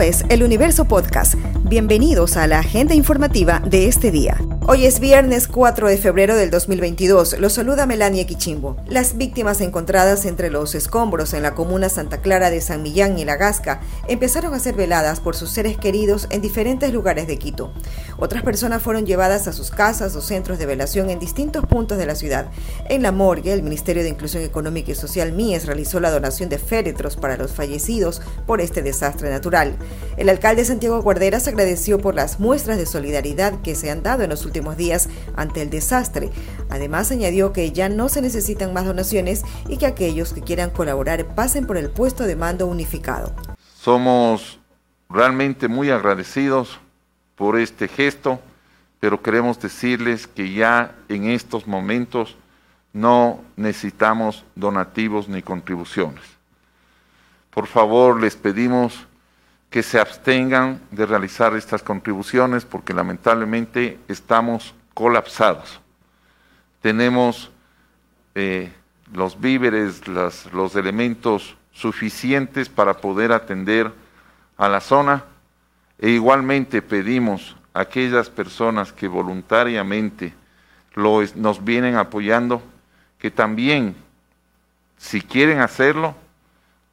Es El Universo Podcast. Bienvenidos a la agenda informativa de este día. Hoy es viernes 4 de febrero del 2022. Los saluda Melania Quichimbo. Las víctimas encontradas entre los escombros en la comuna Santa Clara de San Millán y La Gasca empezaron a ser veladas por sus seres queridos en diferentes lugares de Quito. Otras personas fueron llevadas a sus casas o centros de velación en distintos puntos de la ciudad. En la morgue, el Ministerio de Inclusión Económica y Social MIES realizó la donación de féretros para los fallecidos por este desastre natural. El alcalde Santiago Guarderas agradeció por las muestras de solidaridad que se han dado en los últimos días ante el desastre. Además, añadió que ya no se necesitan más donaciones y que aquellos que quieran colaborar pasen por el puesto de mando unificado. Somos realmente muy agradecidos por este gesto, pero queremos decirles que ya en estos momentos no necesitamos donativos ni contribuciones. Por favor, les pedimos que se abstengan de realizar estas contribuciones porque lamentablemente estamos colapsados. Tenemos eh, los víveres, los elementos suficientes para poder atender a la zona e igualmente pedimos a aquellas personas que voluntariamente nos vienen apoyando que también, si quieren hacerlo,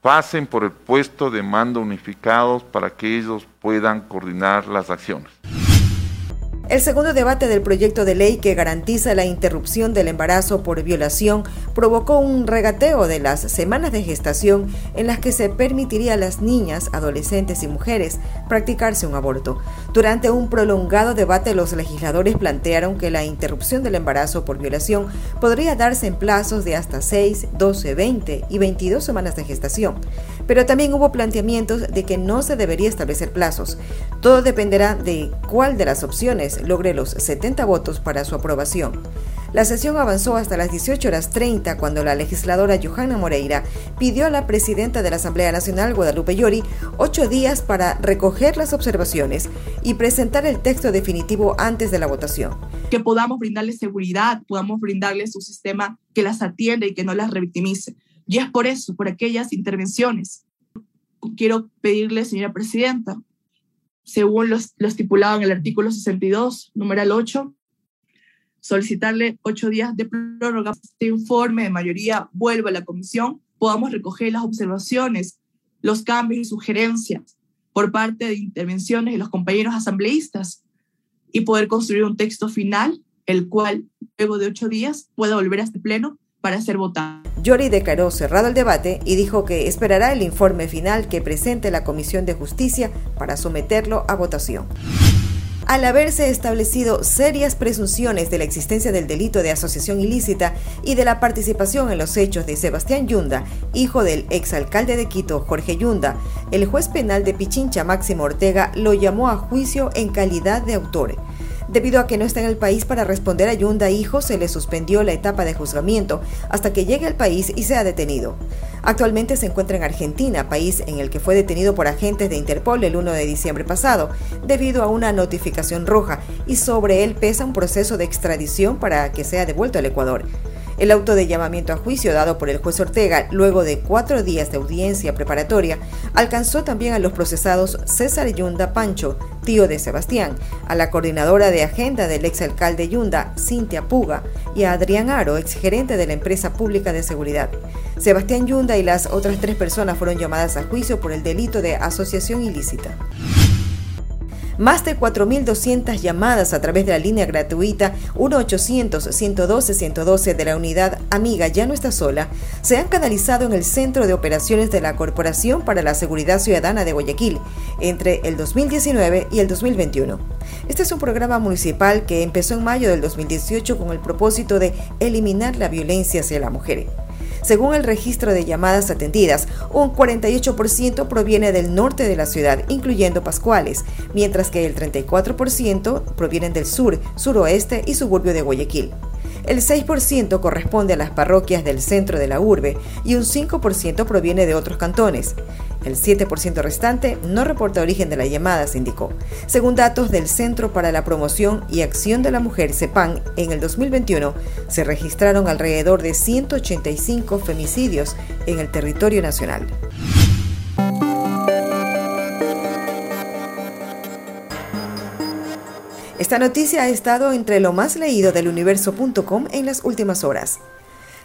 pasen por el puesto de mando unificados para que ellos puedan coordinar las acciones. El segundo debate del proyecto de ley que garantiza la interrupción del embarazo por violación provocó un regateo de las semanas de gestación en las que se permitiría a las niñas, adolescentes y mujeres practicarse un aborto. Durante un prolongado debate los legisladores plantearon que la interrupción del embarazo por violación podría darse en plazos de hasta 6, 12, 20 y 22 semanas de gestación. Pero también hubo planteamientos de que no se debería establecer plazos. Todo dependerá de cuál de las opciones logre los 70 votos para su aprobación. La sesión avanzó hasta las 18 horas 30 cuando la legisladora Johanna Moreira pidió a la presidenta de la Asamblea Nacional, Guadalupe Llori, ocho días para recoger las observaciones y presentar el texto definitivo antes de la votación. Que podamos brindarles seguridad, podamos brindarles un sistema que las atienda y que no las revictimice. Y es por eso, por aquellas intervenciones. Quiero pedirle, señora presidenta, según lo estipulado en el artículo 62, numeral 8, solicitarle ocho días de prórroga. Este informe de mayoría vuelva a la comisión, podamos recoger las observaciones, los cambios y sugerencias por parte de intervenciones de los compañeros asambleístas y poder construir un texto final, el cual luego de ocho días pueda volver a este pleno para ser votado. Yori declaró cerrado el debate y dijo que esperará el informe final que presente la Comisión de Justicia para someterlo a votación. Al haberse establecido serias presunciones de la existencia del delito de asociación ilícita y de la participación en los hechos de Sebastián Yunda, hijo del exalcalde de Quito, Jorge Yunda, el juez penal de Pichincha, Máximo Ortega, lo llamó a juicio en calidad de autor. Debido a que no está en el país para responder a Yunda Hijo, se le suspendió la etapa de juzgamiento hasta que llegue al país y sea detenido. Actualmente se encuentra en Argentina, país en el que fue detenido por agentes de Interpol el 1 de diciembre pasado, debido a una notificación roja, y sobre él pesa un proceso de extradición para que sea devuelto al Ecuador. El auto de llamamiento a juicio dado por el juez Ortega luego de cuatro días de audiencia preparatoria alcanzó también a los procesados César Yunda Pancho, tío de Sebastián, a la coordinadora de agenda del exalcalde Yunda, Cintia Puga, y a Adrián Aro, exgerente de la empresa pública de seguridad. Sebastián Yunda y las otras tres personas fueron llamadas a juicio por el delito de asociación ilícita. Más de 4.200 llamadas a través de la línea gratuita 1-800-112-112 de la unidad Amiga Ya no está sola se han canalizado en el Centro de Operaciones de la Corporación para la Seguridad Ciudadana de Guayaquil entre el 2019 y el 2021. Este es un programa municipal que empezó en mayo del 2018 con el propósito de eliminar la violencia hacia la mujer. Según el registro de llamadas atendidas, un 48% proviene del norte de la ciudad, incluyendo Pascuales, mientras que el 34% provienen del sur, suroeste y suburbio de Guayaquil. El 6% corresponde a las parroquias del centro de la urbe y un 5% proviene de otros cantones. El 7% restante no reporta origen de la llamada, se indicó. Según datos del Centro para la Promoción y Acción de la Mujer, CEPAN, en el 2021 se registraron alrededor de 185 femicidios en el territorio nacional. Esta noticia ha estado entre lo más leído del universo.com en las últimas horas.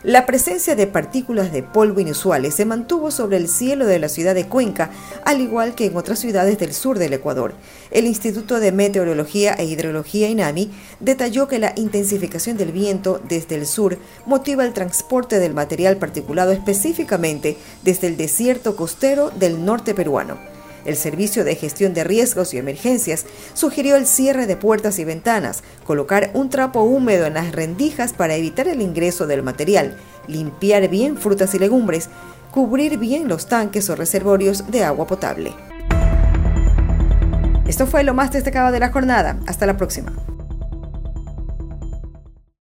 La presencia de partículas de polvo inusuales se mantuvo sobre el cielo de la ciudad de Cuenca, al igual que en otras ciudades del sur del Ecuador. El Instituto de Meteorología e Hidrología INAMI detalló que la intensificación del viento desde el sur motiva el transporte del material particulado específicamente desde el desierto costero del norte peruano. El Servicio de Gestión de Riesgos y Emergencias sugirió el cierre de puertas y ventanas, colocar un trapo húmedo en las rendijas para evitar el ingreso del material, limpiar bien frutas y legumbres, cubrir bien los tanques o reservorios de agua potable. Esto fue lo más destacado de la jornada. Hasta la próxima.